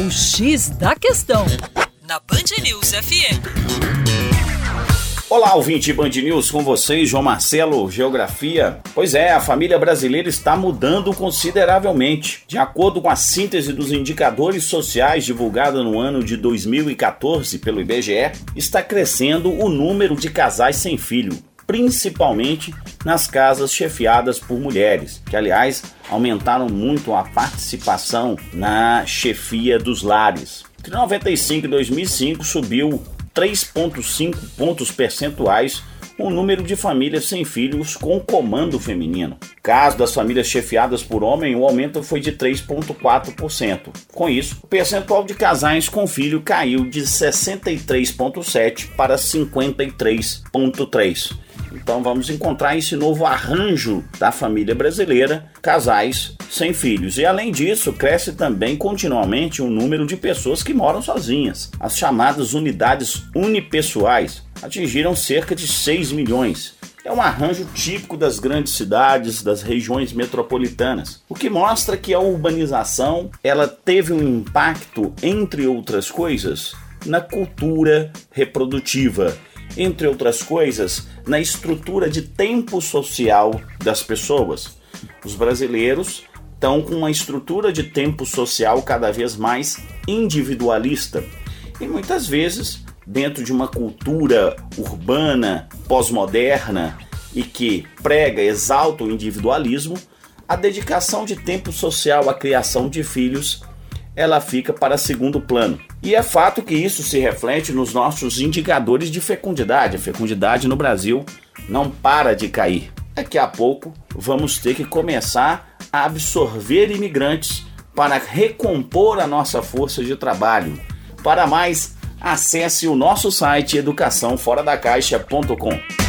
O X da Questão, na Band News FM. Olá, ouvinte Band News, com vocês, João Marcelo, Geografia. Pois é, a família brasileira está mudando consideravelmente. De acordo com a síntese dos indicadores sociais divulgada no ano de 2014 pelo IBGE, está crescendo o número de casais sem filho, principalmente nas casas chefiadas por mulheres, que aliás aumentaram muito a participação na chefia dos lares. Entre 95 e 2005 subiu 3,5 pontos percentuais o número de famílias sem filhos com comando feminino. Caso das famílias chefiadas por homem, o aumento foi de 3,4%. Com isso, o percentual de casais com filho caiu de 63,7% para 53,3%. Então vamos encontrar esse novo arranjo da família brasileira, casais sem filhos. E além disso, cresce também continuamente o número de pessoas que moram sozinhas. As chamadas unidades unipessoais atingiram cerca de 6 milhões. É um arranjo típico das grandes cidades, das regiões metropolitanas, o que mostra que a urbanização ela teve um impacto, entre outras coisas, na cultura reprodutiva entre outras coisas, na estrutura de tempo social das pessoas. Os brasileiros estão com uma estrutura de tempo social cada vez mais individualista e muitas vezes, dentro de uma cultura urbana, pós-moderna e que prega, exalta o individualismo, a dedicação de tempo social à criação de filhos ela fica para segundo plano. E é fato que isso se reflete nos nossos indicadores de fecundidade. A fecundidade no Brasil não para de cair. Daqui a pouco vamos ter que começar a absorver imigrantes para recompor a nossa força de trabalho. Para mais, acesse o nosso site educaçãoforadacaixa.com.